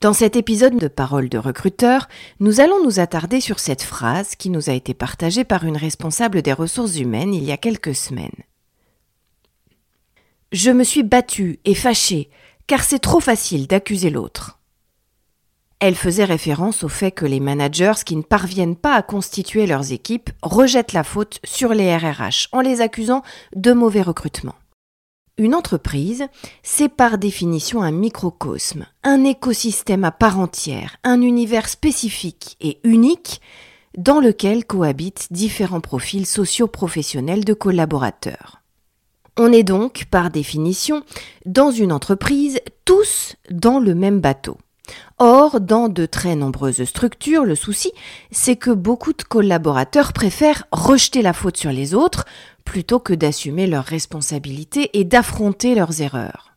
Dans cet épisode de Parole de recruteur, nous allons nous attarder sur cette phrase qui nous a été partagée par une responsable des ressources humaines il y a quelques semaines. Je me suis battue et fâchée, car c'est trop facile d'accuser l'autre. Elle faisait référence au fait que les managers qui ne parviennent pas à constituer leurs équipes rejettent la faute sur les RRH en les accusant de mauvais recrutement. Une entreprise, c'est par définition un microcosme, un écosystème à part entière, un univers spécifique et unique dans lequel cohabitent différents profils socio-professionnels de collaborateurs. On est donc, par définition, dans une entreprise, tous dans le même bateau. Or, dans de très nombreuses structures, le souci, c'est que beaucoup de collaborateurs préfèrent rejeter la faute sur les autres plutôt que d'assumer leurs responsabilités et d'affronter leurs erreurs.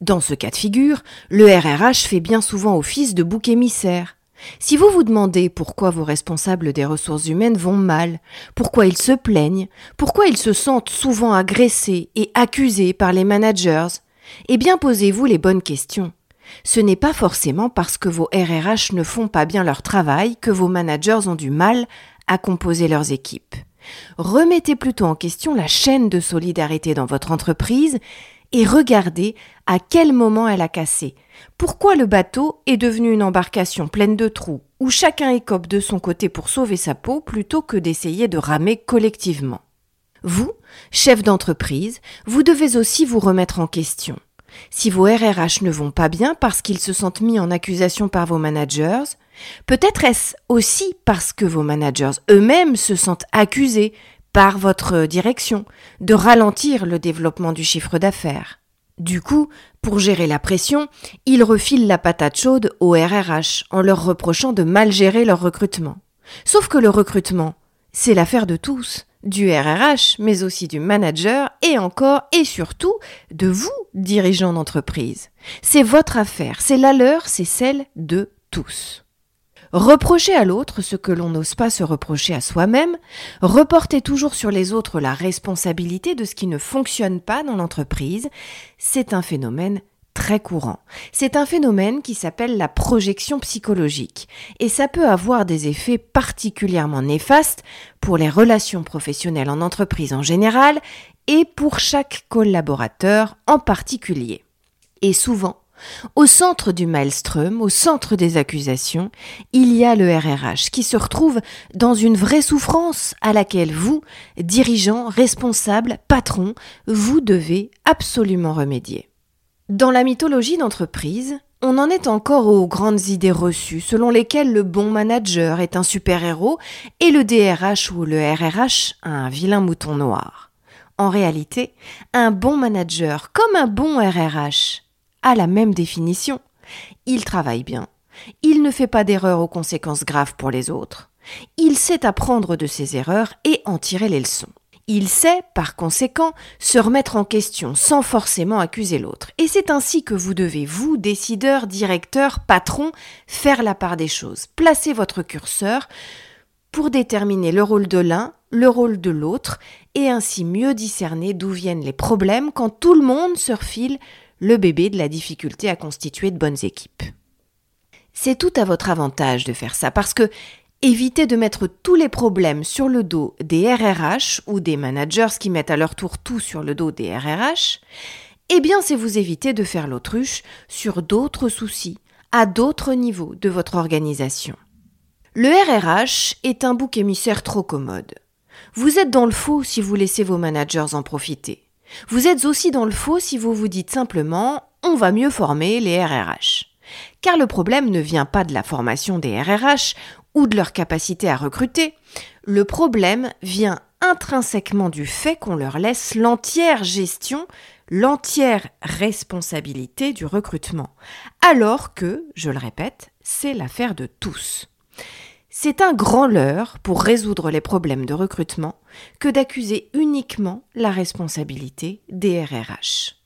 Dans ce cas de figure, le RRH fait bien souvent office de bouc émissaire. Si vous vous demandez pourquoi vos responsables des ressources humaines vont mal, pourquoi ils se plaignent, pourquoi ils se sentent souvent agressés et accusés par les managers, eh bien posez-vous les bonnes questions. Ce n'est pas forcément parce que vos RRH ne font pas bien leur travail que vos managers ont du mal à composer leurs équipes. Remettez plutôt en question la chaîne de solidarité dans votre entreprise et regardez à quel moment elle a cassé. Pourquoi le bateau est devenu une embarcation pleine de trous, où chacun écope de son côté pour sauver sa peau plutôt que d'essayer de ramer collectivement? Vous, chef d'entreprise, vous devez aussi vous remettre en question. Si vos RRH ne vont pas bien parce qu'ils se sentent mis en accusation par vos managers, peut-être est-ce aussi parce que vos managers eux-mêmes se sentent accusés par votre direction de ralentir le développement du chiffre d'affaires. Du coup, pour gérer la pression, ils refilent la patate chaude au RRH en leur reprochant de mal gérer leur recrutement. Sauf que le recrutement, c'est l'affaire de tous, du RRH, mais aussi du manager et encore et surtout de vous, dirigeants d'entreprise. C'est votre affaire, c'est la leur, c'est celle de tous. Reprocher à l'autre ce que l'on n'ose pas se reprocher à soi-même, reporter toujours sur les autres la responsabilité de ce qui ne fonctionne pas dans l'entreprise, c'est un phénomène très courant. C'est un phénomène qui s'appelle la projection psychologique et ça peut avoir des effets particulièrement néfastes pour les relations professionnelles en entreprise en général et pour chaque collaborateur en particulier. Et souvent, au centre du maelstrom, au centre des accusations, il y a le RRH qui se retrouve dans une vraie souffrance à laquelle vous, dirigeants, responsables, patrons, vous devez absolument remédier. Dans la mythologie d'entreprise, on en est encore aux grandes idées reçues selon lesquelles le bon manager est un super-héros et le DRH ou le RRH un vilain mouton noir. En réalité, un bon manager comme un bon RRH a la même définition. Il travaille bien. Il ne fait pas d'erreurs aux conséquences graves pour les autres. Il sait apprendre de ses erreurs et en tirer les leçons. Il sait, par conséquent, se remettre en question sans forcément accuser l'autre. Et c'est ainsi que vous devez, vous, décideur, directeur, patron, faire la part des choses. Placez votre curseur pour déterminer le rôle de l'un, le rôle de l'autre, et ainsi mieux discerner d'où viennent les problèmes quand tout le monde se refile le bébé de la difficulté à constituer de bonnes équipes. C'est tout à votre avantage de faire ça parce que évitez de mettre tous les problèmes sur le dos des RRH ou des managers qui mettent à leur tour tout sur le dos des RRH eh bien c'est vous éviter de faire l'autruche sur d'autres soucis, à d'autres niveaux de votre organisation. Le RRH est un bouc émissaire trop commode. Vous êtes dans le faux si vous laissez vos managers en profiter. Vous êtes aussi dans le faux si vous vous dites simplement on va mieux former les RRH. Car le problème ne vient pas de la formation des RRH ou de leur capacité à recruter. Le problème vient intrinsèquement du fait qu'on leur laisse l'entière gestion, l'entière responsabilité du recrutement. Alors que, je le répète, c'est l'affaire de tous. C'est un grand leurre pour résoudre les problèmes de recrutement que d'accuser uniquement la responsabilité des RRH.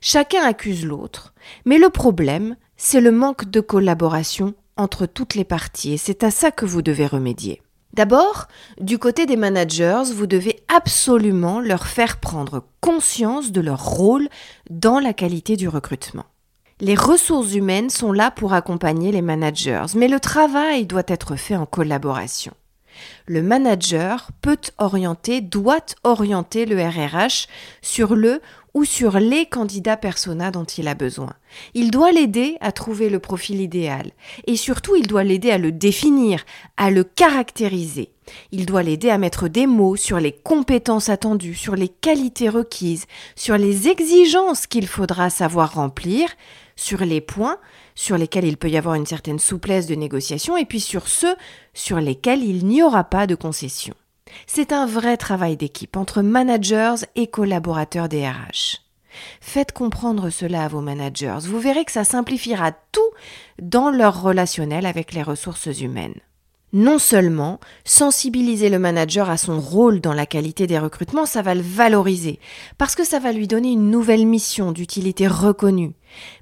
Chacun accuse l'autre, mais le problème, c'est le manque de collaboration entre toutes les parties et c'est à ça que vous devez remédier. D'abord, du côté des managers, vous devez absolument leur faire prendre conscience de leur rôle dans la qualité du recrutement. Les ressources humaines sont là pour accompagner les managers, mais le travail doit être fait en collaboration. Le manager peut orienter, doit orienter le RRH sur le ou sur les candidats persona dont il a besoin. Il doit l'aider à trouver le profil idéal et surtout il doit l'aider à le définir, à le caractériser. Il doit l'aider à mettre des mots sur les compétences attendues, sur les qualités requises, sur les exigences qu'il faudra savoir remplir, sur les points sur lesquels il peut y avoir une certaine souplesse de négociation et puis sur ceux sur lesquels il n'y aura pas de concession. C'est un vrai travail d'équipe entre managers et collaborateurs des RH. Faites comprendre cela à vos managers, vous verrez que ça simplifiera tout dans leur relationnel avec les ressources humaines non seulement sensibiliser le manager à son rôle dans la qualité des recrutements, ça va le valoriser, parce que ça va lui donner une nouvelle mission d'utilité reconnue,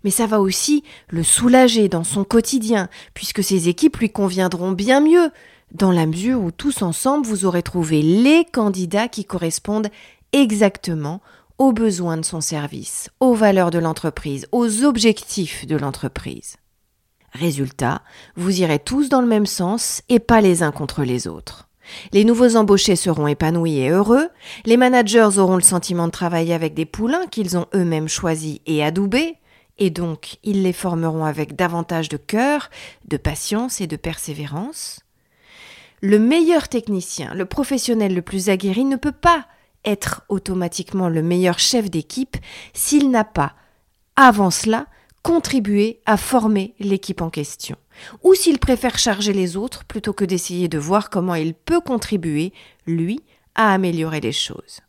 mais ça va aussi le soulager dans son quotidien, puisque ses équipes lui conviendront bien mieux, dans la mesure où tous ensemble vous aurez trouvé les candidats qui correspondent exactement aux besoins de son service, aux valeurs de l'entreprise, aux objectifs de l'entreprise. Résultat, vous irez tous dans le même sens et pas les uns contre les autres. Les nouveaux embauchés seront épanouis et heureux, les managers auront le sentiment de travailler avec des poulains qu'ils ont eux-mêmes choisis et adoubés, et donc ils les formeront avec davantage de cœur, de patience et de persévérance. Le meilleur technicien, le professionnel le plus aguerri ne peut pas être automatiquement le meilleur chef d'équipe s'il n'a pas, avant cela, contribuer à former l'équipe en question, ou s'il préfère charger les autres plutôt que d'essayer de voir comment il peut contribuer, lui, à améliorer les choses.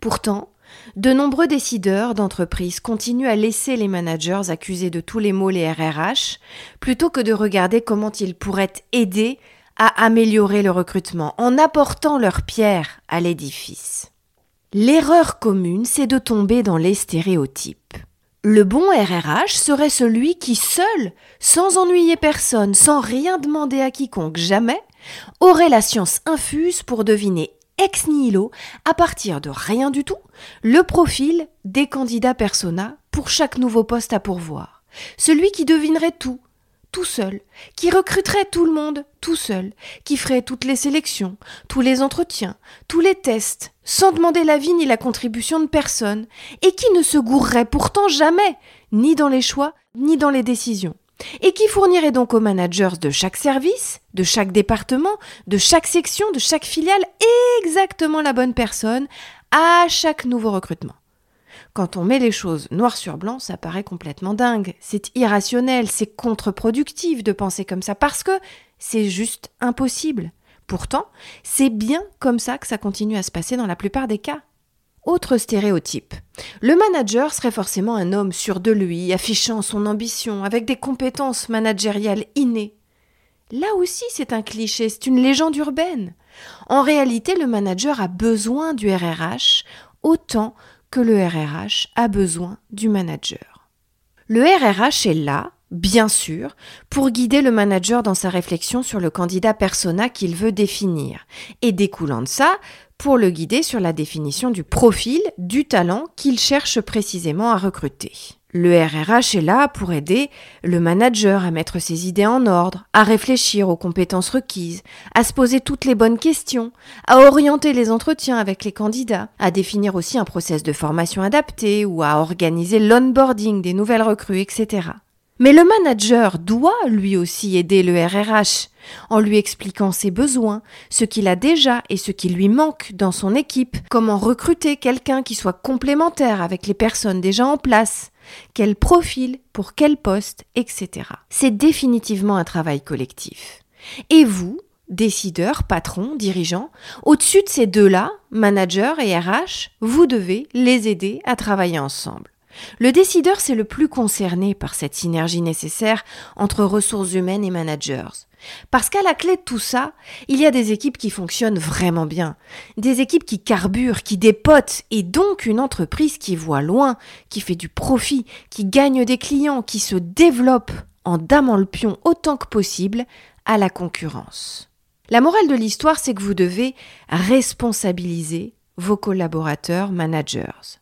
Pourtant, de nombreux décideurs d'entreprise continuent à laisser les managers accuser de tous les maux les RRH, plutôt que de regarder comment ils pourraient aider à améliorer le recrutement en apportant leur pierre à l'édifice. L'erreur commune, c'est de tomber dans les stéréotypes. Le bon RRH serait celui qui seul, sans ennuyer personne, sans rien demander à quiconque jamais, aurait la science infuse pour deviner ex nihilo, à partir de rien du tout, le profil des candidats persona pour chaque nouveau poste à pourvoir. Celui qui devinerait tout, tout seul, qui recruterait tout le monde tout seul, qui ferait toutes les sélections, tous les entretiens, tous les tests, sans demander l'avis ni la contribution de personne, et qui ne se gourrerait pourtant jamais, ni dans les choix, ni dans les décisions, et qui fournirait donc aux managers de chaque service, de chaque département, de chaque section, de chaque filiale, exactement la bonne personne à chaque nouveau recrutement. Quand on met les choses noir sur blanc, ça paraît complètement dingue. C'est irrationnel, c'est contre-productif de penser comme ça parce que c'est juste impossible. Pourtant, c'est bien comme ça que ça continue à se passer dans la plupart des cas. Autre stéréotype. Le manager serait forcément un homme sûr de lui, affichant son ambition, avec des compétences managériales innées. Là aussi, c'est un cliché, c'est une légende urbaine. En réalité, le manager a besoin du RRH autant le RRH a besoin du manager. Le RRH est là, bien sûr, pour guider le manager dans sa réflexion sur le candidat persona qu'il veut définir, et découlant de ça, pour le guider sur la définition du profil, du talent qu'il cherche précisément à recruter. Le RRH est là pour aider le manager à mettre ses idées en ordre, à réfléchir aux compétences requises, à se poser toutes les bonnes questions, à orienter les entretiens avec les candidats, à définir aussi un process de formation adapté ou à organiser l'onboarding des nouvelles recrues, etc. Mais le manager doit lui aussi aider le RRH en lui expliquant ses besoins, ce qu'il a déjà et ce qui lui manque dans son équipe, comment recruter quelqu'un qui soit complémentaire avec les personnes déjà en place, quel profil? Pour quel poste, etc. C'est définitivement un travail collectif. Et vous, décideurs, patrons, dirigeants, au-dessus de ces deux-là, manager et RH, vous devez les aider à travailler ensemble. Le décideur, c'est le plus concerné par cette synergie nécessaire entre ressources humaines et managers. Parce qu'à la clé de tout ça, il y a des équipes qui fonctionnent vraiment bien, des équipes qui carburent, qui dépotent, et donc une entreprise qui voit loin, qui fait du profit, qui gagne des clients, qui se développe en damant le pion autant que possible à la concurrence. La morale de l'histoire, c'est que vous devez responsabiliser vos collaborateurs managers.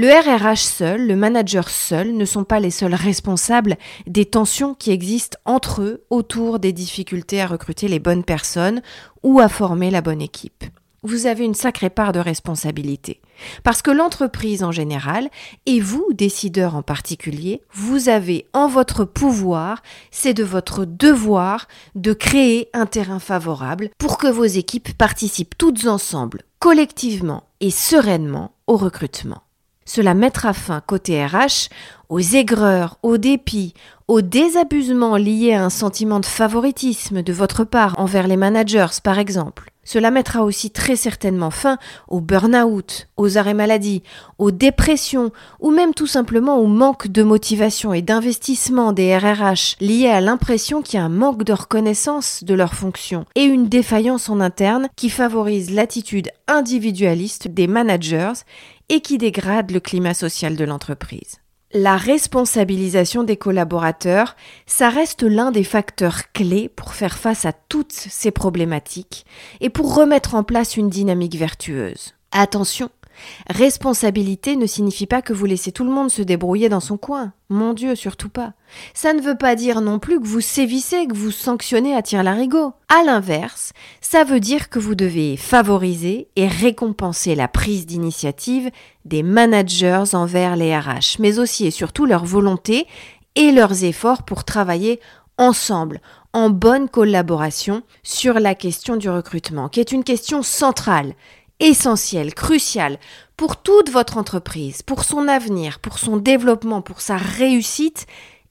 Le RRH seul, le manager seul ne sont pas les seuls responsables des tensions qui existent entre eux autour des difficultés à recruter les bonnes personnes ou à former la bonne équipe. Vous avez une sacrée part de responsabilité. Parce que l'entreprise en général, et vous, décideurs en particulier, vous avez en votre pouvoir, c'est de votre devoir de créer un terrain favorable pour que vos équipes participent toutes ensemble, collectivement et sereinement au recrutement. Cela mettra fin côté RH aux aigreurs, aux dépits, aux désabusements liés à un sentiment de favoritisme de votre part envers les managers, par exemple. Cela mettra aussi très certainement fin au burn-out, aux arrêts maladie, aux dépressions ou même tout simplement au manque de motivation et d'investissement des RRH liés à l'impression qu'il y a un manque de reconnaissance de leurs fonctions et une défaillance en interne qui favorise l'attitude individualiste des managers et qui dégrade le climat social de l'entreprise. La responsabilisation des collaborateurs, ça reste l'un des facteurs clés pour faire face à toutes ces problématiques et pour remettre en place une dynamique vertueuse. Attention, Responsabilité ne signifie pas que vous laissez tout le monde se débrouiller dans son coin. Mon Dieu, surtout pas. Ça ne veut pas dire non plus que vous sévissez, que vous sanctionnez à tir larigot. À l'inverse, ça veut dire que vous devez favoriser et récompenser la prise d'initiative des managers envers les RH, mais aussi et surtout leur volonté et leurs efforts pour travailler ensemble, en bonne collaboration sur la question du recrutement, qui est une question centrale essentiel, crucial pour toute votre entreprise, pour son avenir, pour son développement, pour sa réussite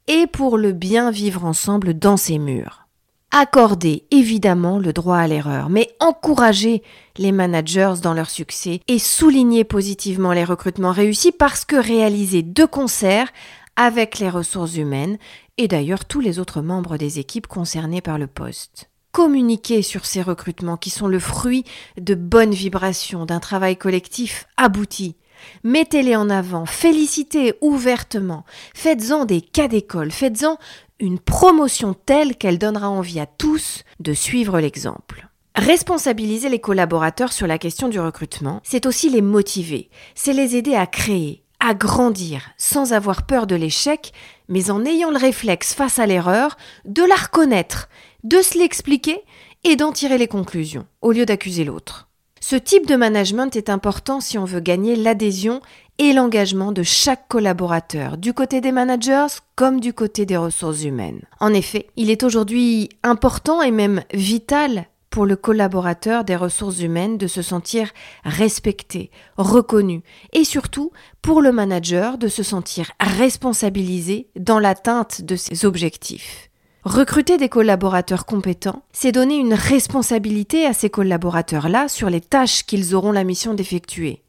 et pour le bien vivre ensemble dans ses murs. Accordez évidemment le droit à l'erreur, mais encouragez les managers dans leur succès et soulignez positivement les recrutements réussis parce que réalisés de concert avec les ressources humaines et d'ailleurs tous les autres membres des équipes concernées par le poste communiquer sur ces recrutements qui sont le fruit de bonnes vibrations, d'un travail collectif abouti. Mettez-les en avant, félicitez ouvertement, faites-en des cas d'école, faites-en une promotion telle qu'elle donnera envie à tous de suivre l'exemple. Responsabiliser les collaborateurs sur la question du recrutement, c'est aussi les motiver, c'est les aider à créer, à grandir, sans avoir peur de l'échec, mais en ayant le réflexe face à l'erreur de la reconnaître de se l'expliquer et d'en tirer les conclusions, au lieu d'accuser l'autre. Ce type de management est important si on veut gagner l'adhésion et l'engagement de chaque collaborateur, du côté des managers comme du côté des ressources humaines. En effet, il est aujourd'hui important et même vital pour le collaborateur des ressources humaines de se sentir respecté, reconnu et surtout pour le manager de se sentir responsabilisé dans l'atteinte de ses objectifs. Recruter des collaborateurs compétents, c'est donner une responsabilité à ces collaborateurs-là sur les tâches qu'ils auront la mission d'effectuer.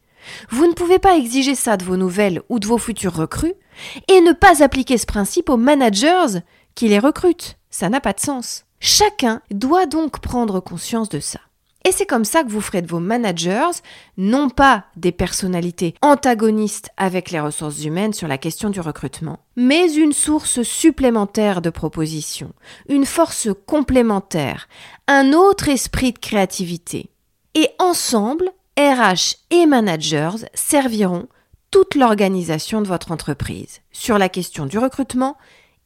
Vous ne pouvez pas exiger ça de vos nouvelles ou de vos futurs recrues et ne pas appliquer ce principe aux managers qui les recrutent. Ça n'a pas de sens. Chacun doit donc prendre conscience de ça. Et c'est comme ça que vous ferez de vos managers non pas des personnalités antagonistes avec les ressources humaines sur la question du recrutement, mais une source supplémentaire de propositions, une force complémentaire, un autre esprit de créativité. Et ensemble, RH et managers serviront toute l'organisation de votre entreprise, sur la question du recrutement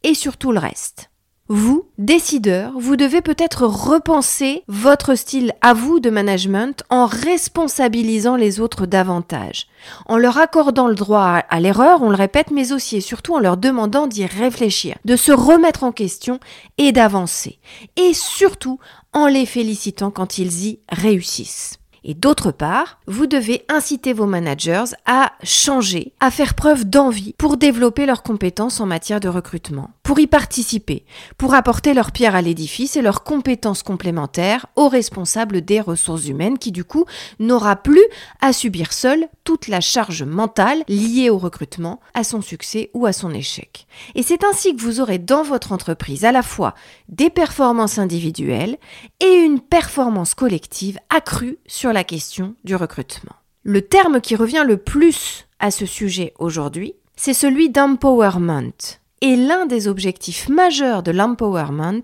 et sur tout le reste. Vous, décideur, vous devez peut-être repenser votre style à vous de management en responsabilisant les autres davantage, en leur accordant le droit à l'erreur, on le répète, mais aussi et surtout en leur demandant d'y réfléchir, de se remettre en question et d'avancer, et surtout en les félicitant quand ils y réussissent. Et d'autre part, vous devez inciter vos managers à changer, à faire preuve d'envie pour développer leurs compétences en matière de recrutement, pour y participer, pour apporter leur pierre à l'édifice et leurs compétences complémentaires aux responsables des ressources humaines qui du coup n'aura plus à subir seul toute la charge mentale liée au recrutement, à son succès ou à son échec. Et c'est ainsi que vous aurez dans votre entreprise à la fois des performances individuelles et une performance collective accrue sur la question du recrutement. Le terme qui revient le plus à ce sujet aujourd'hui, c'est celui d'empowerment. Et l'un des objectifs majeurs de l'empowerment,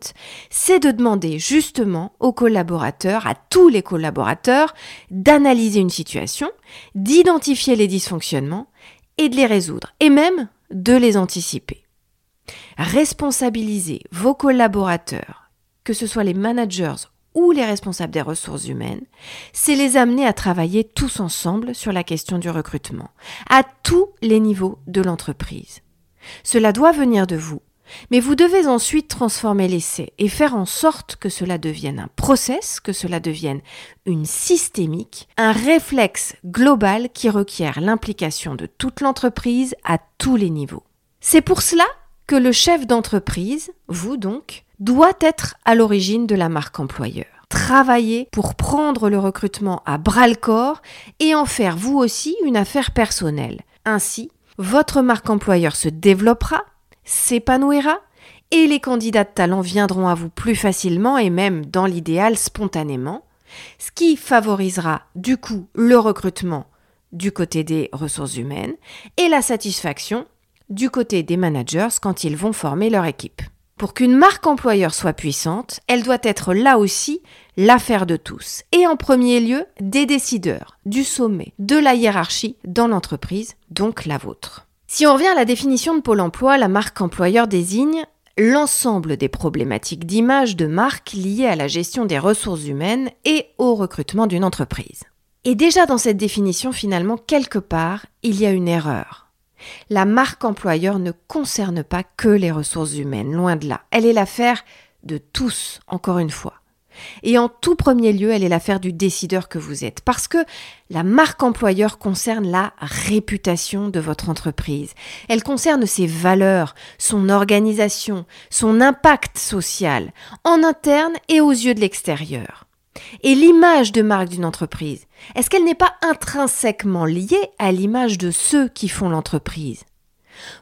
c'est de demander justement aux collaborateurs, à tous les collaborateurs, d'analyser une situation, d'identifier les dysfonctionnements et de les résoudre, et même de les anticiper. Responsabiliser vos collaborateurs, que ce soit les managers ou les responsables des ressources humaines, c'est les amener à travailler tous ensemble sur la question du recrutement, à tous les niveaux de l'entreprise. Cela doit venir de vous, mais vous devez ensuite transformer l'essai et faire en sorte que cela devienne un process, que cela devienne une systémique, un réflexe global qui requiert l'implication de toute l'entreprise à tous les niveaux. C'est pour cela que le chef d'entreprise, vous donc, doit être à l'origine de la marque employeur. Travailler pour prendre le recrutement à bras le corps et en faire vous aussi une affaire personnelle. Ainsi, votre marque employeur se développera, s'épanouira et les candidats de talent viendront à vous plus facilement et même dans l'idéal spontanément, ce qui favorisera du coup le recrutement du côté des ressources humaines et la satisfaction du côté des managers quand ils vont former leur équipe. Pour qu'une marque employeur soit puissante, elle doit être là aussi l'affaire de tous, et en premier lieu des décideurs, du sommet, de la hiérarchie dans l'entreprise, donc la vôtre. Si on revient à la définition de Pôle Emploi, la marque employeur désigne l'ensemble des problématiques d'image de marque liées à la gestion des ressources humaines et au recrutement d'une entreprise. Et déjà dans cette définition, finalement, quelque part, il y a une erreur. La marque employeur ne concerne pas que les ressources humaines, loin de là. Elle est l'affaire de tous, encore une fois. Et en tout premier lieu, elle est l'affaire du décideur que vous êtes. Parce que la marque employeur concerne la réputation de votre entreprise. Elle concerne ses valeurs, son organisation, son impact social, en interne et aux yeux de l'extérieur. Et l'image de marque d'une entreprise, est-ce qu'elle n'est pas intrinsèquement liée à l'image de ceux qui font l'entreprise?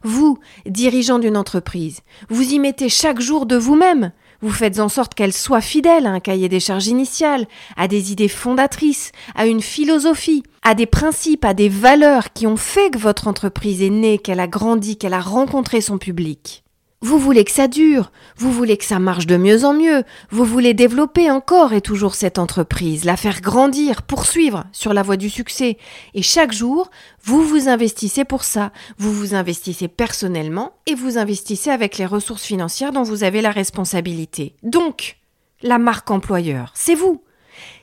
Vous, dirigeant d'une entreprise, vous y mettez chaque jour de vous-même. Vous faites en sorte qu'elle soit fidèle à un cahier des charges initial, à des idées fondatrices, à une philosophie, à des principes, à des valeurs qui ont fait que votre entreprise est née, qu'elle a grandi, qu'elle a rencontré son public. Vous voulez que ça dure, vous voulez que ça marche de mieux en mieux, vous voulez développer encore et toujours cette entreprise, la faire grandir, poursuivre sur la voie du succès. Et chaque jour, vous vous investissez pour ça, vous vous investissez personnellement et vous investissez avec les ressources financières dont vous avez la responsabilité. Donc, la marque employeur, c'est vous.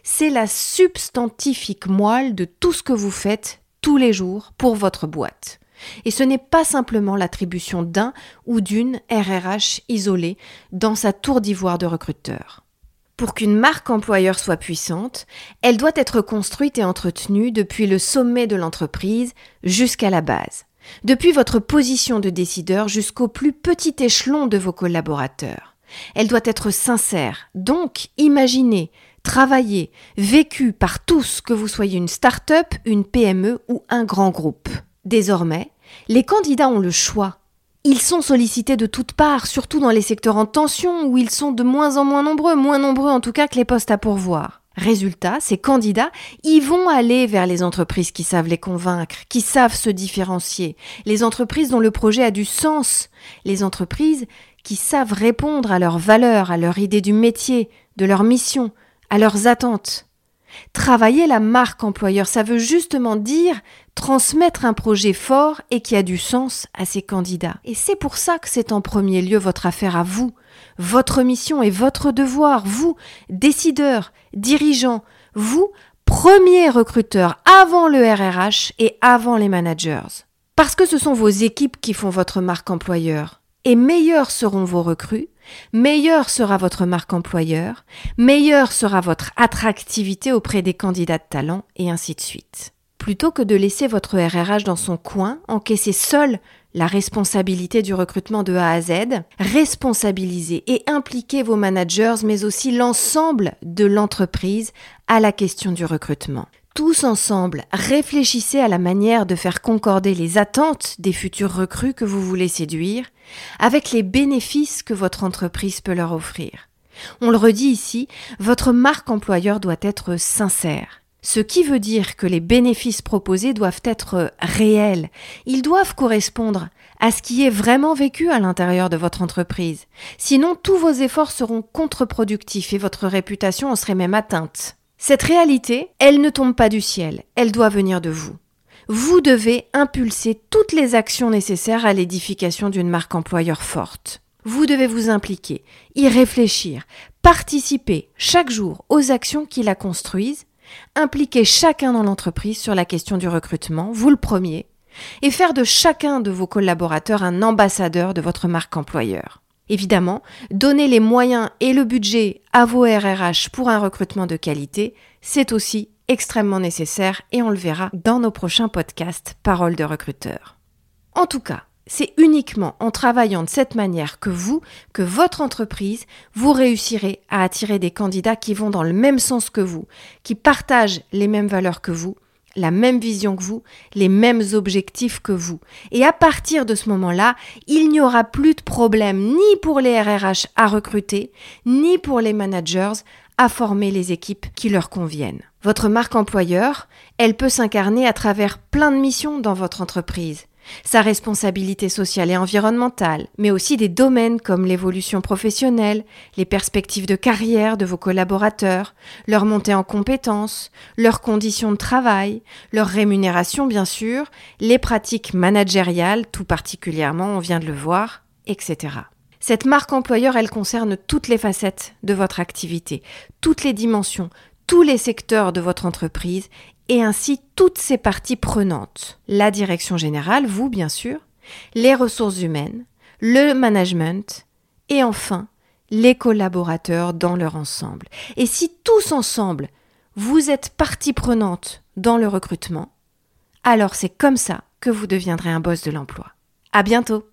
C'est la substantifique moelle de tout ce que vous faites tous les jours pour votre boîte. Et ce n'est pas simplement l'attribution d'un ou d'une RRH isolée dans sa tour d'ivoire de recruteur. Pour qu'une marque employeur soit puissante, elle doit être construite et entretenue depuis le sommet de l'entreprise jusqu'à la base, depuis votre position de décideur jusqu'au plus petit échelon de vos collaborateurs. Elle doit être sincère, donc imaginée, travaillée, vécue par tous, que vous soyez une start-up, une PME ou un grand groupe. Désormais, les candidats ont le choix. Ils sont sollicités de toutes parts, surtout dans les secteurs en tension où ils sont de moins en moins nombreux, moins nombreux en tout cas que les postes à pourvoir. Résultat, ces candidats, ils vont aller vers les entreprises qui savent les convaincre, qui savent se différencier, les entreprises dont le projet a du sens, les entreprises qui savent répondre à leurs valeurs, à leur idée du métier, de leur mission, à leurs attentes. Travailler la marque employeur, ça veut justement dire transmettre un projet fort et qui a du sens à ses candidats. Et c'est pour ça que c'est en premier lieu votre affaire à vous, votre mission et votre devoir, vous, décideurs, dirigeants, vous, premiers recruteurs avant le RRH et avant les managers. Parce que ce sont vos équipes qui font votre marque employeur. Et meilleurs seront vos recrues, meilleure sera votre marque employeur, meilleure sera votre attractivité auprès des candidats de talent, et ainsi de suite. Plutôt que de laisser votre RRH dans son coin, encaisser seul la responsabilité du recrutement de A à Z, responsabilisez et impliquez vos managers, mais aussi l'ensemble de l'entreprise à la question du recrutement. Tous ensemble, réfléchissez à la manière de faire concorder les attentes des futurs recrues que vous voulez séduire avec les bénéfices que votre entreprise peut leur offrir. On le redit ici, votre marque employeur doit être sincère. Ce qui veut dire que les bénéfices proposés doivent être réels. Ils doivent correspondre à ce qui est vraiment vécu à l'intérieur de votre entreprise. Sinon, tous vos efforts seront contre-productifs et votre réputation en serait même atteinte. Cette réalité, elle ne tombe pas du ciel, elle doit venir de vous. Vous devez impulser toutes les actions nécessaires à l'édification d'une marque employeur forte. Vous devez vous impliquer, y réfléchir, participer chaque jour aux actions qui la construisent Impliquez chacun dans l'entreprise sur la question du recrutement, vous le premier, et faire de chacun de vos collaborateurs un ambassadeur de votre marque employeur. Évidemment, donner les moyens et le budget à vos RRH pour un recrutement de qualité, c'est aussi extrêmement nécessaire et on le verra dans nos prochains podcasts Paroles de recruteurs. En tout cas, c'est uniquement en travaillant de cette manière que vous, que votre entreprise, vous réussirez à attirer des candidats qui vont dans le même sens que vous, qui partagent les mêmes valeurs que vous, la même vision que vous, les mêmes objectifs que vous. Et à partir de ce moment-là, il n'y aura plus de problème ni pour les RRH à recruter, ni pour les managers à former les équipes qui leur conviennent. Votre marque employeur, elle peut s'incarner à travers plein de missions dans votre entreprise sa responsabilité sociale et environnementale, mais aussi des domaines comme l'évolution professionnelle, les perspectives de carrière de vos collaborateurs, leur montée en compétences, leurs conditions de travail, leur rémunération bien sûr, les pratiques managériales tout particulièrement, on vient de le voir, etc. Cette marque employeur, elle concerne toutes les facettes de votre activité, toutes les dimensions, tous les secteurs de votre entreprise et ainsi toutes ces parties prenantes. La direction générale, vous bien sûr, les ressources humaines, le management et enfin les collaborateurs dans leur ensemble. Et si tous ensemble, vous êtes partie prenante dans le recrutement, alors c'est comme ça que vous deviendrez un boss de l'emploi. À bientôt!